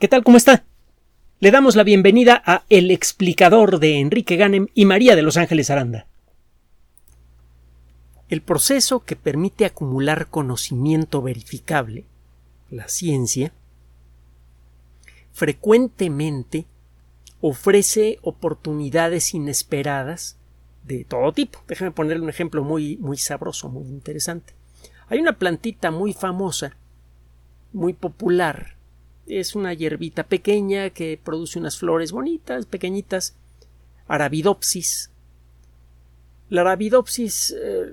¿Qué tal? ¿Cómo está? Le damos la bienvenida a El explicador de Enrique Ganem y María de Los Ángeles Aranda. El proceso que permite acumular conocimiento verificable, la ciencia, frecuentemente ofrece oportunidades inesperadas de todo tipo. Déjame ponerle un ejemplo muy, muy sabroso, muy interesante. Hay una plantita muy famosa, muy popular, es una hierbita pequeña que produce unas flores bonitas, pequeñitas, Arabidopsis. La Arabidopsis eh,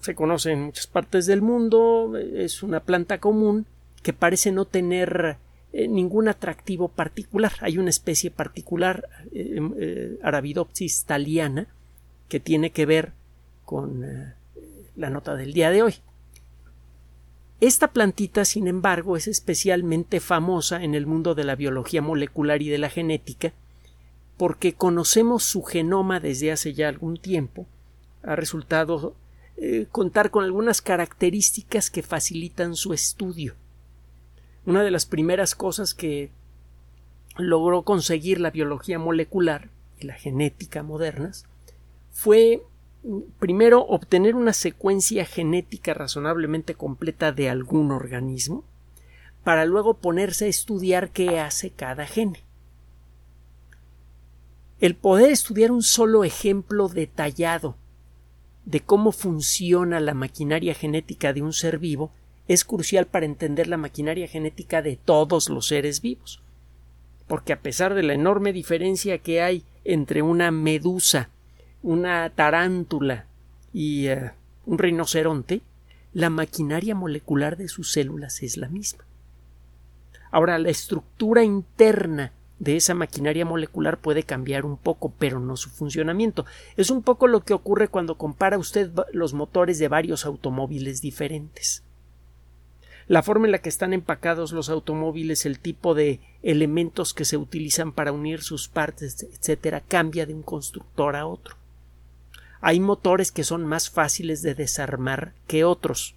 se conoce en muchas partes del mundo, es una planta común que parece no tener eh, ningún atractivo particular. Hay una especie particular, eh, Arabidopsis thaliana, que tiene que ver con la nota del día de hoy. Esta plantita, sin embargo, es especialmente famosa en el mundo de la biología molecular y de la genética porque conocemos su genoma desde hace ya algún tiempo. Ha resultado eh, contar con algunas características que facilitan su estudio. Una de las primeras cosas que logró conseguir la biología molecular y la genética modernas fue primero obtener una secuencia genética razonablemente completa de algún organismo, para luego ponerse a estudiar qué hace cada gene. El poder estudiar un solo ejemplo detallado de cómo funciona la maquinaria genética de un ser vivo es crucial para entender la maquinaria genética de todos los seres vivos. Porque a pesar de la enorme diferencia que hay entre una medusa una tarántula y eh, un rinoceronte, la maquinaria molecular de sus células es la misma. Ahora, la estructura interna de esa maquinaria molecular puede cambiar un poco, pero no su funcionamiento. Es un poco lo que ocurre cuando compara usted los motores de varios automóviles diferentes. La forma en la que están empacados los automóviles, el tipo de elementos que se utilizan para unir sus partes, etcétera, cambia de un constructor a otro. Hay motores que son más fáciles de desarmar que otros.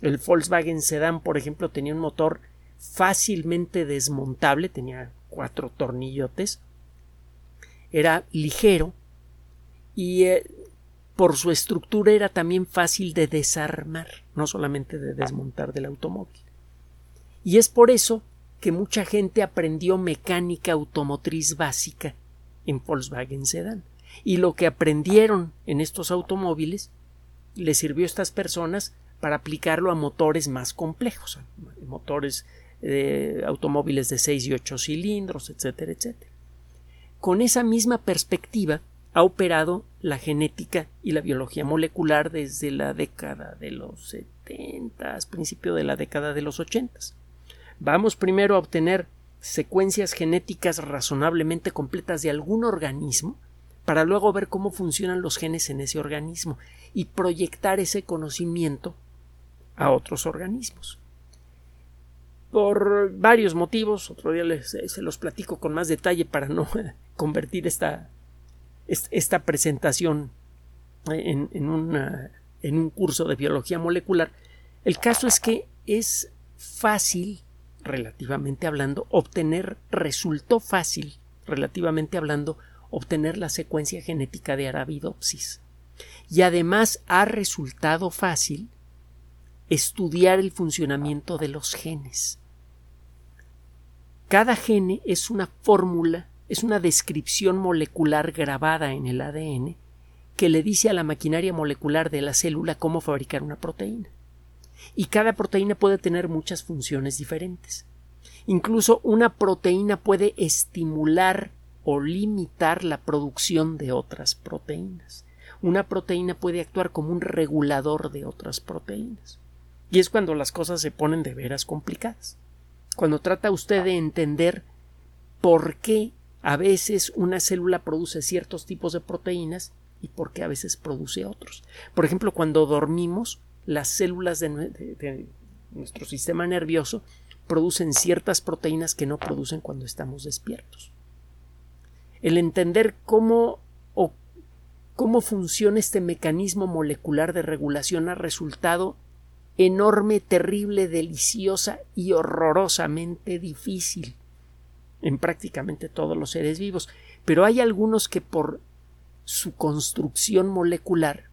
El Volkswagen Sedan, por ejemplo, tenía un motor fácilmente desmontable, tenía cuatro tornillotes, era ligero y eh, por su estructura era también fácil de desarmar, no solamente de desmontar del automóvil. Y es por eso que mucha gente aprendió mecánica automotriz básica en Volkswagen Sedan y lo que aprendieron en estos automóviles les sirvió a estas personas para aplicarlo a motores más complejos, motores de automóviles de 6 y 8 cilindros, etcétera, etcétera. Con esa misma perspectiva ha operado la genética y la biología molecular desde la década de los 70, principio de la década de los 80. Vamos primero a obtener secuencias genéticas razonablemente completas de algún organismo para luego ver cómo funcionan los genes en ese organismo y proyectar ese conocimiento a otros organismos. Por varios motivos, otro día les, se los platico con más detalle para no convertir esta, esta presentación en, en, en un curso de biología molecular. El caso es que es fácil, relativamente hablando, obtener, resultó fácil, relativamente hablando, obtener la secuencia genética de Arabidopsis. Y además ha resultado fácil estudiar el funcionamiento de los genes. Cada gene es una fórmula, es una descripción molecular grabada en el ADN que le dice a la maquinaria molecular de la célula cómo fabricar una proteína. Y cada proteína puede tener muchas funciones diferentes. Incluso una proteína puede estimular o limitar la producción de otras proteínas. Una proteína puede actuar como un regulador de otras proteínas. Y es cuando las cosas se ponen de veras complicadas. Cuando trata usted de entender por qué a veces una célula produce ciertos tipos de proteínas y por qué a veces produce otros. Por ejemplo, cuando dormimos, las células de, de nuestro sistema nervioso producen ciertas proteínas que no producen cuando estamos despiertos el entender cómo o cómo funciona este mecanismo molecular de regulación ha resultado enorme, terrible, deliciosa y horrorosamente difícil. en prácticamente todos los seres vivos, pero hay algunos que por su construcción molecular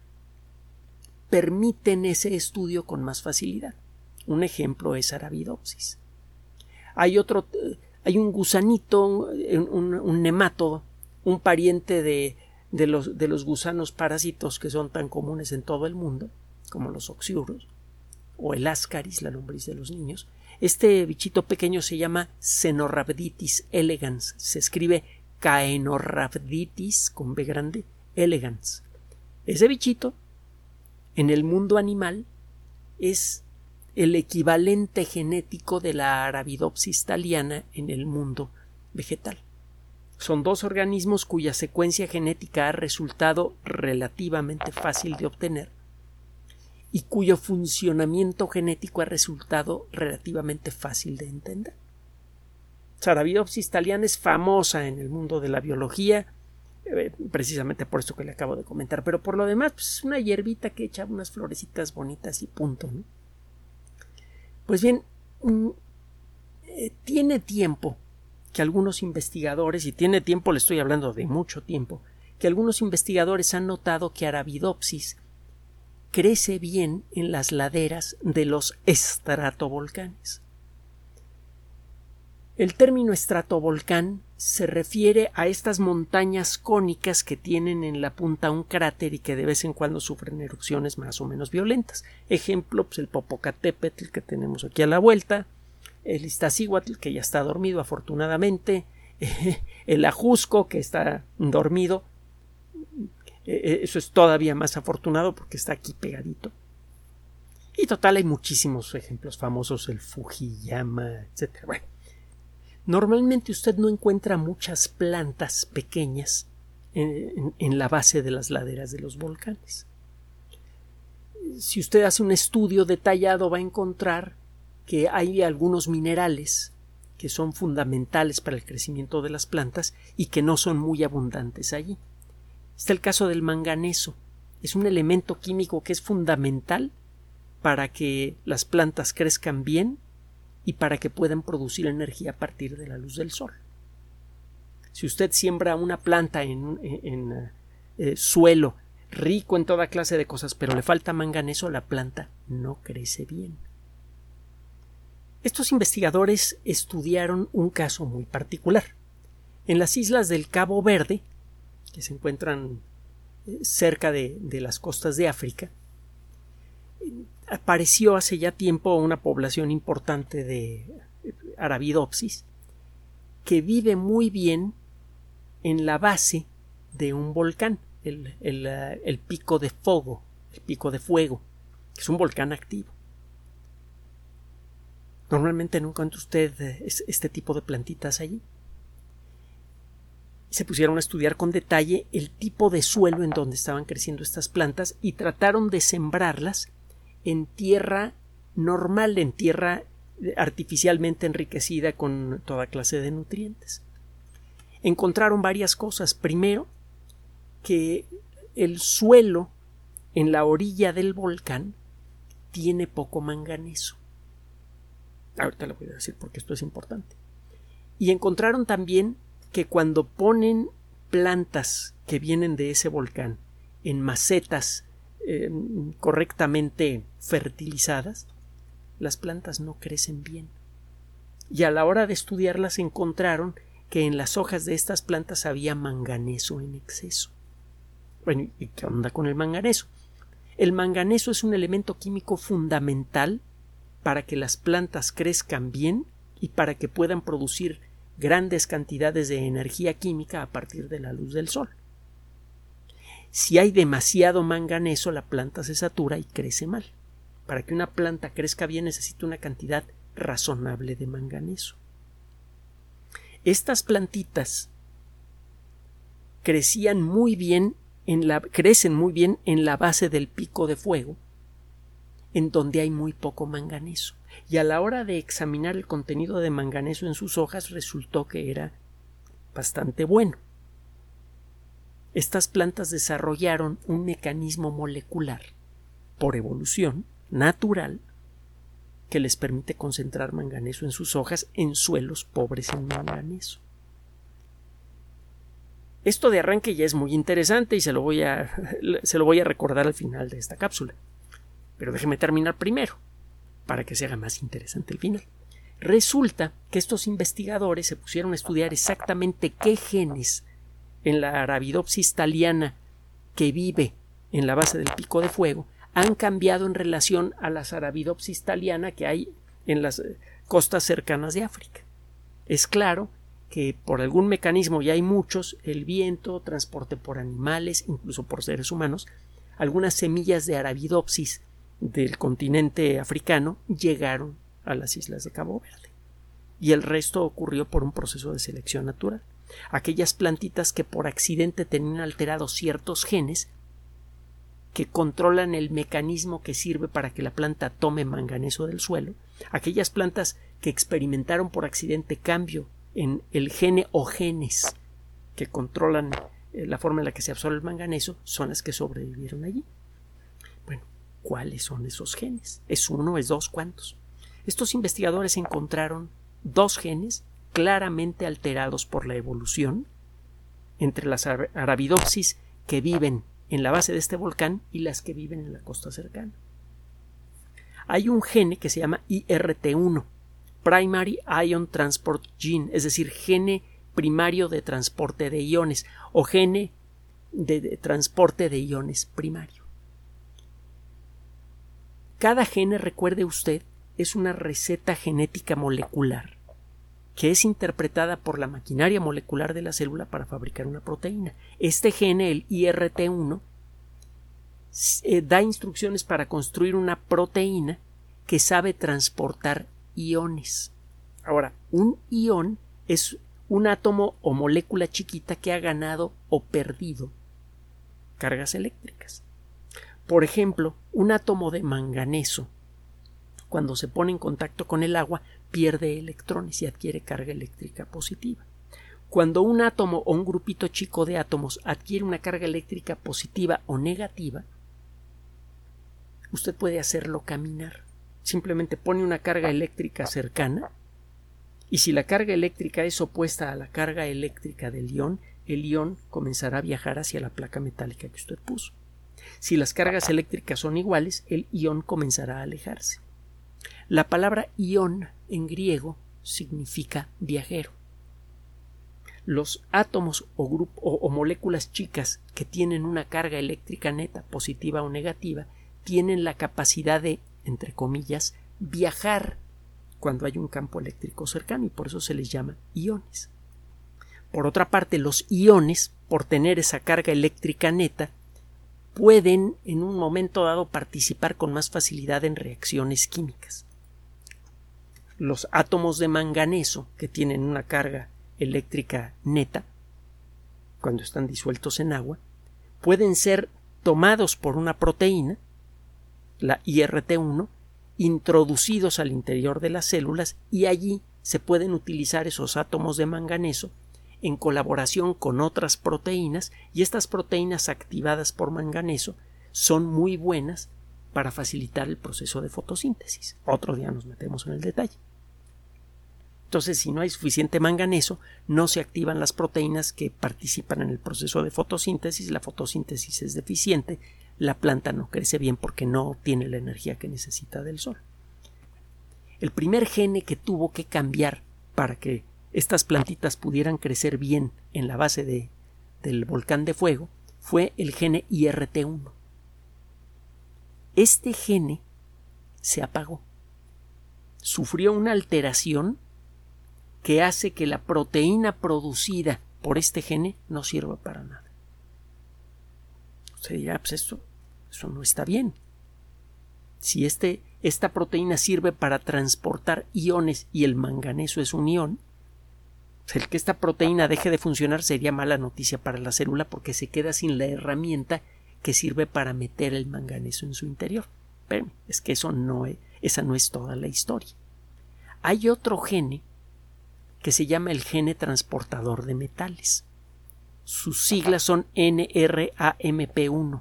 permiten ese estudio con más facilidad. Un ejemplo es Arabidopsis. Hay otro, hay un gusanito, un, un un pariente de, de, los, de los gusanos parásitos que son tan comunes en todo el mundo, como los oxiuros, o el ascaris, la lombriz de los niños. Este bichito pequeño se llama Cenorhabditis elegans. Se escribe Caenorhabditis con B grande elegans. Ese bichito, en el mundo animal, es el equivalente genético de la Arabidopsis thaliana en el mundo vegetal. Son dos organismos cuya secuencia genética ha resultado relativamente fácil de obtener y cuyo funcionamiento genético ha resultado relativamente fácil de entender. Arabidopsis thaliana es famosa en el mundo de la biología, eh, precisamente por esto que le acabo de comentar, pero por lo demás, pues, es una hierbita que echa unas florecitas bonitas y punto. Pues bien, mm, eh, tiene tiempo que algunos investigadores, y tiene tiempo, le estoy hablando de mucho tiempo, que algunos investigadores han notado que Arabidopsis crece bien en las laderas de los estratovolcanes. El término estratovolcán se refiere a estas montañas cónicas que tienen en la punta un cráter y que de vez en cuando sufren erupciones más o menos violentas. Ejemplo, pues el Popocatépetl que tenemos aquí a la vuelta, el Iztaccíhuatl que ya está dormido afortunadamente, el Ajusco que está dormido, e, e, eso es todavía más afortunado porque está aquí pegadito. Y total hay muchísimos ejemplos famosos, el Fujiyama, etc. Bueno, normalmente usted no encuentra muchas plantas pequeñas en, la base de las laderas de los volcanes. Si usted hace un estudio detallado va a encontrar que hay algunos minerales que son fundamentales para el crecimiento de las plantas y que no son muy abundantes allí. Está el caso del manganeso. Es un elemento químico que es fundamental para que las plantas crezcan bien y para que puedan producir energía a partir de la luz del sol. Si usted siembra una planta en, eh, suelo rico en toda clase de cosas, pero le falta manganeso, la planta no crece bien. Estos investigadores estudiaron un caso muy particular. En las islas del Cabo Verde, que se encuentran eh, cerca de las costas de África, apareció hace ya tiempo una población importante de Arabidopsis que vive muy bien en la base de un volcán, el, el, el, pico de fuego, el pico de fuego, que es un volcán activo. Normalmente no encuentra usted eh, este tipo de plantitas allí. Se pusieron a estudiar con detalle el tipo de suelo en donde estaban creciendo estas plantas y trataron de sembrarlas en tierra normal, en tierra artificialmente enriquecida con toda clase de nutrientes. Encontraron varias cosas. Primero, que el suelo en la orilla del volcán tiene poco manganeso. Ahorita le voy a decir porque esto es importante. Y encontraron también que cuando ponen plantas que vienen de ese volcán en macetas eh, correctamente fertilizadas, las plantas no crecen bien. Y a la hora de estudiarlas encontraron que en las hojas de estas plantas había manganeso en exceso. Bueno, ¿y qué onda con el manganeso? El manganeso es un elemento químico fundamental para que las plantas crezcan bien y para que puedan producir grandes cantidades de energía química a partir de la luz del sol. Si hay demasiado manganeso, la planta se satura y crece mal. Para que una planta crezca bien necesita una cantidad razonable de manganeso. Estas plantitas crecían muy bien crecen muy bien en la base del pico de fuego, en donde hay muy poco manganeso. Y a la hora de examinar el contenido de manganeso en sus hojas resultó que era bastante bueno estas plantas desarrollaron un mecanismo molecular por evolución natural que les permite concentrar manganeso en sus hojas en suelos pobres en manganeso. Esto de arranque ya es muy interesante y se lo voy a, se lo voy a recordar al final de esta cápsula. Pero déjeme terminar primero, para que se haga más interesante el final. Resulta que estos investigadores se pusieron a estudiar exactamente qué genes en la Arabidopsis thaliana que vive en la base del pico de fuego han cambiado en relación a las Arabidopsis thaliana que hay en las eh, costas cercanas de África. Es claro que por algún mecanismo, y hay muchos, el viento, transporte por animales, incluso por seres humanos, algunas semillas de Arabidopsis del continente africano llegaron a las islas de Cabo Verde. Y el resto ocurrió por un proceso de selección natural. Aquellas plantitas que por accidente tenían alterados ciertos genes que controlan el mecanismo que sirve para que la planta tome manganeso del suelo, aquellas plantas que experimentaron por accidente cambio en el gene o genes que controlan eh, la forma en la que se absorbe el manganeso, son las que sobrevivieron allí. Bueno, ¿cuáles son esos genes? ¿Es uno? ¿Es dos? ¿Cuántos? Estos investigadores encontraron dos genes claramente alterados por la evolución entre las arabidopsis que viven en la base de este volcán y las que viven en la costa cercana. Hay un gene que se llama IRT1, Primary Ion Transport Gene, es decir, gene primario de transporte de iones o gene de, transporte de iones primario. Cada gene, recuerde usted, es una receta genética molecular que es interpretada por la maquinaria molecular de la célula para fabricar una proteína. Este gene, el IRT1, eh, da instrucciones para construir una proteína que sabe transportar iones. Ahora, un ion es un átomo o molécula chiquita que ha ganado o perdido cargas eléctricas. Por ejemplo, un átomo de manganeso, cuando se pone en contacto con el agua, pierde electrones y adquiere carga eléctrica positiva. Cuando un átomo o un grupito chico de átomos adquiere una carga eléctrica positiva o negativa, usted puede hacerlo caminar. Simplemente pone una carga eléctrica cercana y si la carga eléctrica es opuesta a la carga eléctrica del ion, el ion comenzará a viajar hacia la placa metálica que usted puso. Si las cargas eléctricas son iguales, el ion comenzará a alejarse. La palabra ion en griego significa viajero. Los átomos o, o, moléculas chicas que tienen una carga eléctrica neta, positiva o negativa, tienen la capacidad de, entre comillas, viajar cuando hay un campo eléctrico cercano y por eso se les llama iones. Por otra parte, los iones, por tener esa carga eléctrica neta, pueden en un momento dado participar con más facilidad en reacciones químicas los átomos de manganeso que tienen una carga eléctrica neta, cuando están disueltos en agua, pueden ser tomados por una proteína, la IRT1, introducidos al interior de las células y allí se pueden utilizar esos átomos de manganeso en colaboración con otras proteínas y estas proteínas activadas por manganeso son muy buenas para facilitar el proceso de fotosíntesis. Otro día nos metemos en el detalle. Entonces, si no hay suficiente manganeso, no se activan las proteínas que participan en el proceso de fotosíntesis, la fotosíntesis es deficiente, la planta no crece bien porque no tiene la energía que necesita del sol. El primer gene que tuvo que cambiar para que estas plantitas pudieran crecer bien en la base de, del volcán de fuego fue el gene IRT1 este gene se apagó. Sufrió una alteración que hace que la proteína producida por este gene no sirva para nada. Usted dirá, pues eso no está bien. Si este, esta proteína sirve para transportar iones y el manganeso es un ion, pues el que esta proteína deje de funcionar sería mala noticia para la célula porque se queda sin la herramienta que sirve para meter el manganeso en su interior. Pero es que eso no es, esa no es toda la historia. Hay otro gene que se llama el gene transportador de metales. Sus siglas son NRAMP1.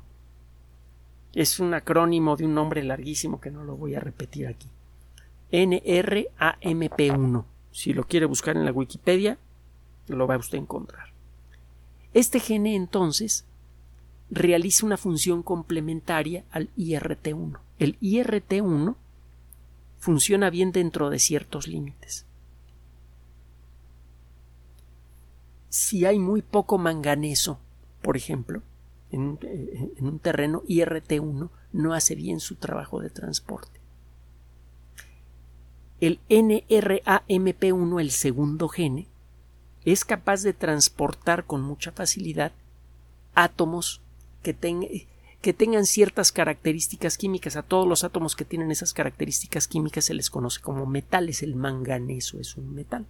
Es un acrónimo de un nombre larguísimo que no lo voy a repetir aquí. NRAMP1. Si lo quiere buscar en la Wikipedia, lo va usted a encontrar. Este gene entonces realiza una función complementaria al IRT1. El IRT1 funciona bien dentro de ciertos límites. Si hay muy poco manganeso, por ejemplo, en un, eh, un terreno, IRT1 no hace bien su trabajo de transporte. El NRAMP1, el segundo gene, es capaz de transportar con mucha facilidad átomos que, tengan ciertas características químicas. A todos los átomos que tienen esas características químicas se les conoce como metales. El manganeso es un metal.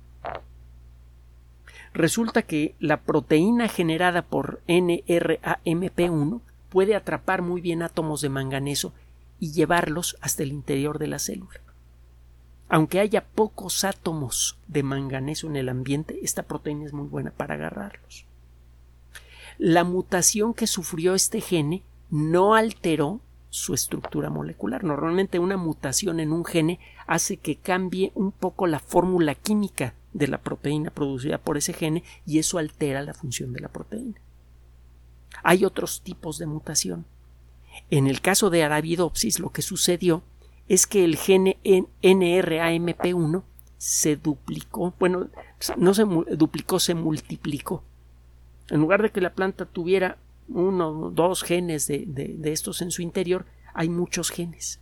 Resulta que la proteína generada por NRAMP1 puede atrapar muy bien átomos de manganeso y llevarlos hasta el interior de la célula. Aunque haya pocos átomos de manganeso en el ambiente, esta proteína es muy buena para agarrarlos. La mutación que sufrió este gene no alteró su estructura molecular. Normalmente una mutación en un gene hace que cambie un poco la fórmula química de la proteína producida por ese gene y eso altera la función de la proteína. Hay otros tipos de mutación. En el caso de Arabidopsis lo que sucedió es que el gene NRAMP1 se duplicó, bueno, no se duplicó, se multiplicó. En lugar de que la planta tuviera uno o dos genes de, de estos en su interior, hay muchos genes.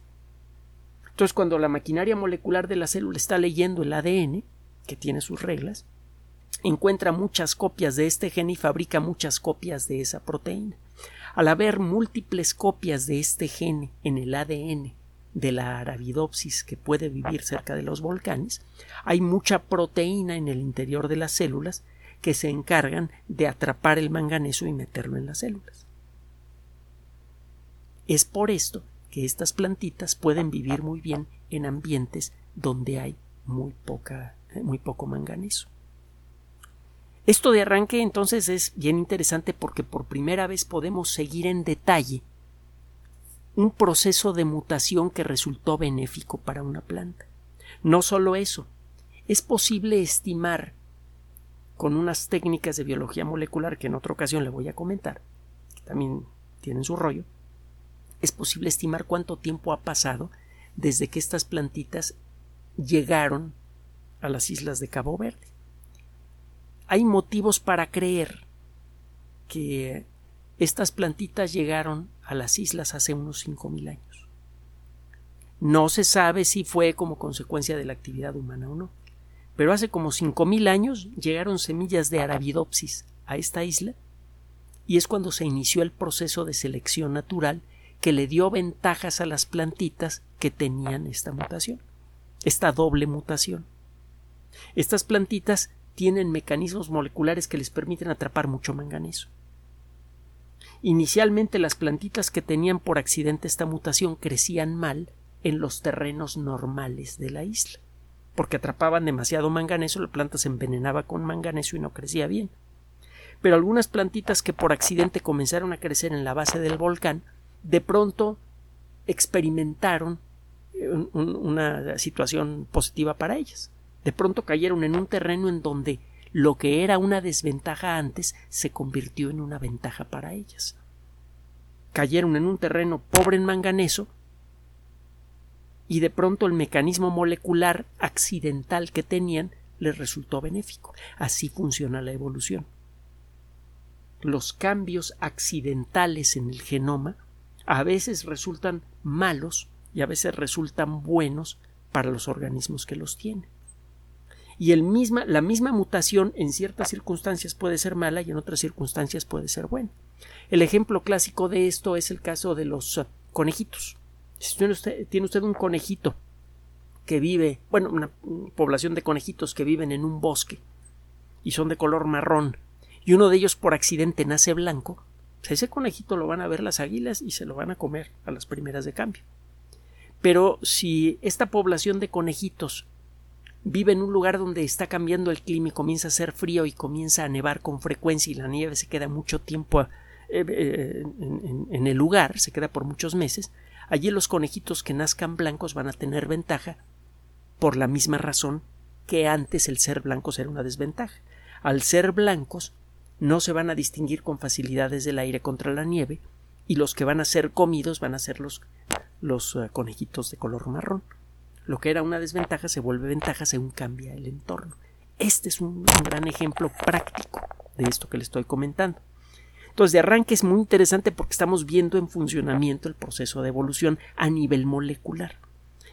Entonces, cuando la maquinaria molecular de la célula está leyendo el ADN, que tiene sus reglas, encuentra muchas copias de este gen y fabrica muchas copias de esa proteína. Al haber múltiples copias de este gen en el ADN de la Arabidopsis que puede vivir cerca de los volcanes, hay mucha proteína en el interior de las células que se encargan de atrapar el manganeso y meterlo en las células. Es por esto que estas plantitas pueden vivir muy bien en ambientes donde hay muy poca muy poco manganeso. Esto de arranque entonces es bien interesante porque por primera vez podemos seguir en detalle un proceso de mutación que resultó benéfico para una planta. No solo eso, es posible estimar con unas técnicas de biología molecular que en otra ocasión le voy a comentar, que también tienen su rollo, es posible estimar cuánto tiempo ha pasado desde que estas plantitas llegaron a las islas de Cabo Verde. Hay motivos para creer que estas plantitas llegaron a las islas hace unos 5.000 años. No se sabe si fue como consecuencia de la actividad humana o no, pero hace como 5.000 años llegaron semillas de Arabidopsis a esta isla y es cuando se inició el proceso de selección natural que le dio ventajas a las plantitas que tenían esta mutación, esta doble mutación. Estas plantitas tienen mecanismos moleculares que les permiten atrapar mucho manganeso. Inicialmente las plantitas que tenían por accidente esta mutación crecían mal en los terrenos normales de la isla, porque atrapaban demasiado manganeso, la planta se envenenaba con manganeso y no crecía bien. Pero algunas plantitas que por accidente comenzaron a crecer en la base del volcán, de pronto experimentaron eh, una situación positiva para ellas de pronto cayeron en un terreno en donde lo que era una desventaja antes se convirtió en una ventaja para ellas. Cayeron en un terreno pobre en manganeso y de pronto el mecanismo molecular accidental que tenían les resultó benéfico. Así funciona la evolución. Los cambios accidentales en el genoma a veces resultan malos y a veces resultan buenos para los organismos que los tienen y el misma, la misma mutación en ciertas circunstancias puede ser mala y en otras circunstancias puede ser buena. El ejemplo clásico de esto es el caso de los uh, conejitos. Si tiene usted, un conejito que vive, bueno, una población de conejitos que viven en un bosque y son de color marrón y uno de ellos por accidente nace blanco, pues ese conejito lo van a ver las águilas y se lo van a comer a las primeras de cambio. Pero si esta población de conejitos vive en un lugar donde está cambiando el clima y comienza a ser frío y comienza a nevar con frecuencia y la nieve se queda mucho tiempo eh, eh, en, el lugar, se queda por muchos meses, allí los conejitos que nazcan blancos van a tener ventaja por la misma razón que antes el ser blancos era una desventaja. Al ser blancos no se van a distinguir con facilidades del aire contra la nieve y los que van a ser comidos van a ser los, los uh, conejitos de color marrón. Lo que era una desventaja se vuelve ventaja según cambia el entorno. Este es un, un gran ejemplo práctico de esto que le estoy comentando. Entonces, de arranque es muy interesante porque estamos viendo en funcionamiento el proceso de evolución a nivel molecular.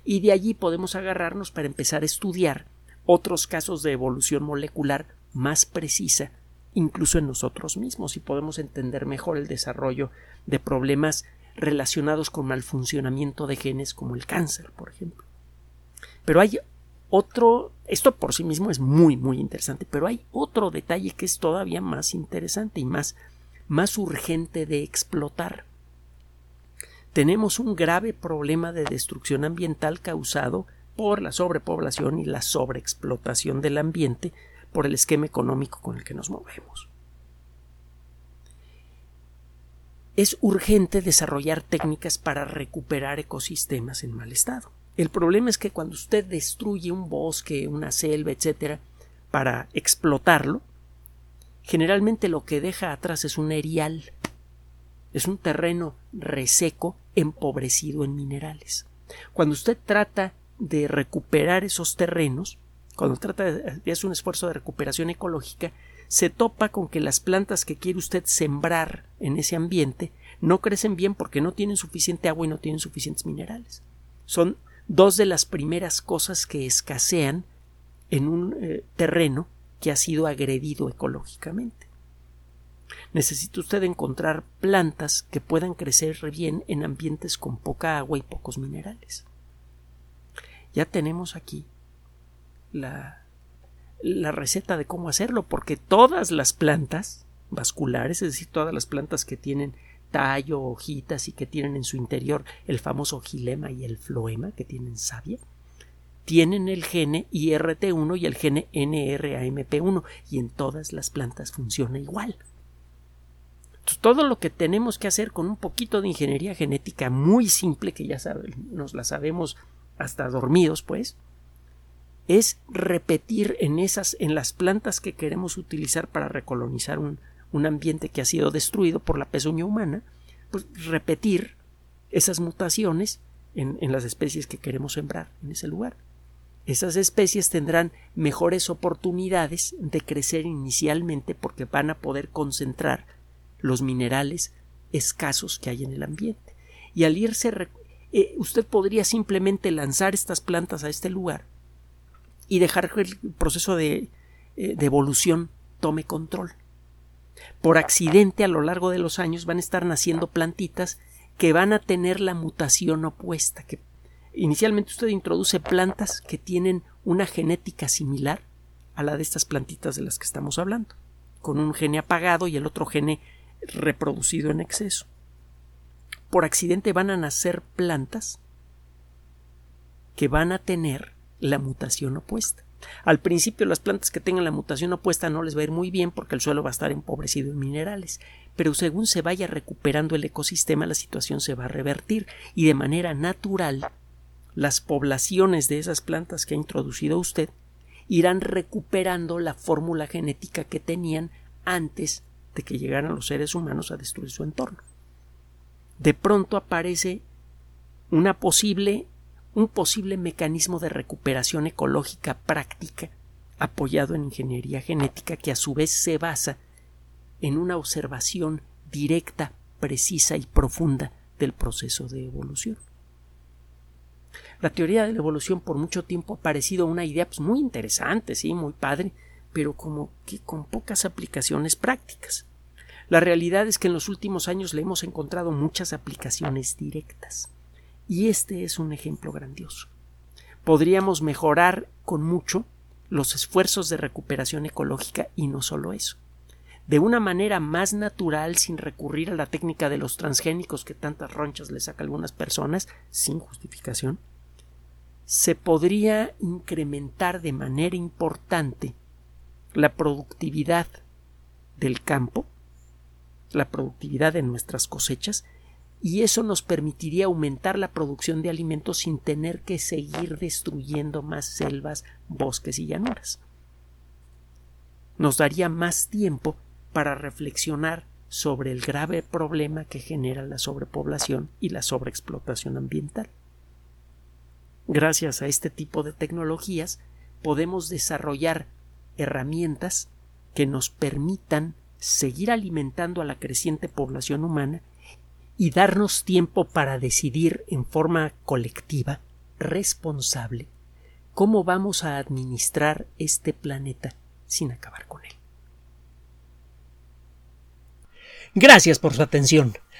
Y de allí podemos agarrarnos para empezar a estudiar otros casos de evolución molecular más precisa, incluso en nosotros mismos, y podemos entender mejor el desarrollo de problemas relacionados con malfuncionamiento de genes como el cáncer, por ejemplo. Pero hay otro, esto por sí mismo es muy, muy interesante, pero hay otro detalle que es todavía más interesante y más, más urgente de explotar. Tenemos un grave problema de destrucción ambiental causado por la sobrepoblación y la sobreexplotación del ambiente por el esquema económico con el que nos movemos. Es urgente desarrollar técnicas para recuperar ecosistemas en mal estado. El problema es que cuando usted destruye un bosque, una selva, etcétera, para explotarlo, generalmente lo que deja atrás es un erial, es un terreno reseco, empobrecido en minerales. Cuando usted trata de recuperar esos terrenos, cuando trata de hacer un esfuerzo de recuperación ecológica, se topa con que las plantas que quiere usted sembrar en ese ambiente no crecen bien porque no tienen suficiente agua y no tienen suficientes minerales. Son dos de las primeras cosas que escasean en un eh, terreno que ha sido agredido ecológicamente. Necesita usted encontrar plantas que puedan crecer bien en ambientes con poca agua y pocos minerales. Ya tenemos aquí la, la receta de cómo hacerlo, porque todas las plantas vasculares, es decir, todas las plantas que tienen tallo, hojitas y que tienen en su interior el famoso gilema y el floema, que tienen savia, tienen el gene IRT1 y el gene NRAMP1 y en todas las plantas funciona igual. todo lo que tenemos que hacer con un poquito de ingeniería genética muy simple, que ya nos la sabemos hasta dormidos, pues, es repetir en esas, en las plantas que queremos utilizar para recolonizar un, un ambiente que ha sido destruido por la pezuña humana, pues repetir esas mutaciones en, en, las especies que queremos sembrar en ese lugar. Esas especies tendrán mejores oportunidades de crecer inicialmente porque van a poder concentrar los minerales escasos que hay en el ambiente. Y al irse, eh, usted podría simplemente lanzar estas plantas a este lugar y dejar que el proceso de, eh, de evolución tome control por accidente a lo largo de los años van a estar naciendo plantitas que van a tener la mutación opuesta, que inicialmente usted introduce plantas que tienen una genética similar a la de estas plantitas de las que estamos hablando, con un gene apagado y el otro gene reproducido en exceso. Por accidente van a nacer plantas que van a tener la mutación opuesta. Al principio las plantas que tengan la mutación opuesta no les va a ir muy bien porque el suelo va a estar empobrecido en minerales, pero según se vaya recuperando el ecosistema la situación se va a revertir y de manera natural las poblaciones de esas plantas que ha introducido usted irán recuperando la fórmula genética que tenían antes de que llegaran los seres humanos a destruir su entorno. De pronto aparece una posible un posible mecanismo de recuperación ecológica práctica apoyado en ingeniería genética que a su vez se basa en una observación directa, precisa y profunda del proceso de evolución. La teoría de la evolución por mucho tiempo ha parecido una idea pues, muy interesante, sí, muy padre, pero como que con pocas aplicaciones prácticas. La realidad es que en los últimos años le hemos encontrado muchas aplicaciones directas. Y este es un ejemplo grandioso. Podríamos mejorar con mucho los esfuerzos de recuperación ecológica y no solo eso. De una manera más natural, sin recurrir a la técnica de los transgénicos que tantas ronchas le saca a algunas personas, sin justificación, se podría incrementar de manera importante la productividad del campo, la productividad de nuestras cosechas, y eso nos permitiría aumentar la producción de alimentos sin tener que seguir destruyendo más selvas, bosques y llanuras. Nos daría más tiempo para reflexionar sobre el grave problema que genera la sobrepoblación y la sobreexplotación ambiental. Gracias a este tipo de tecnologías podemos desarrollar herramientas que nos permitan seguir alimentando a la creciente población humana y darnos tiempo para decidir en forma colectiva, responsable, cómo vamos a administrar este planeta sin acabar con él. Gracias por su atención.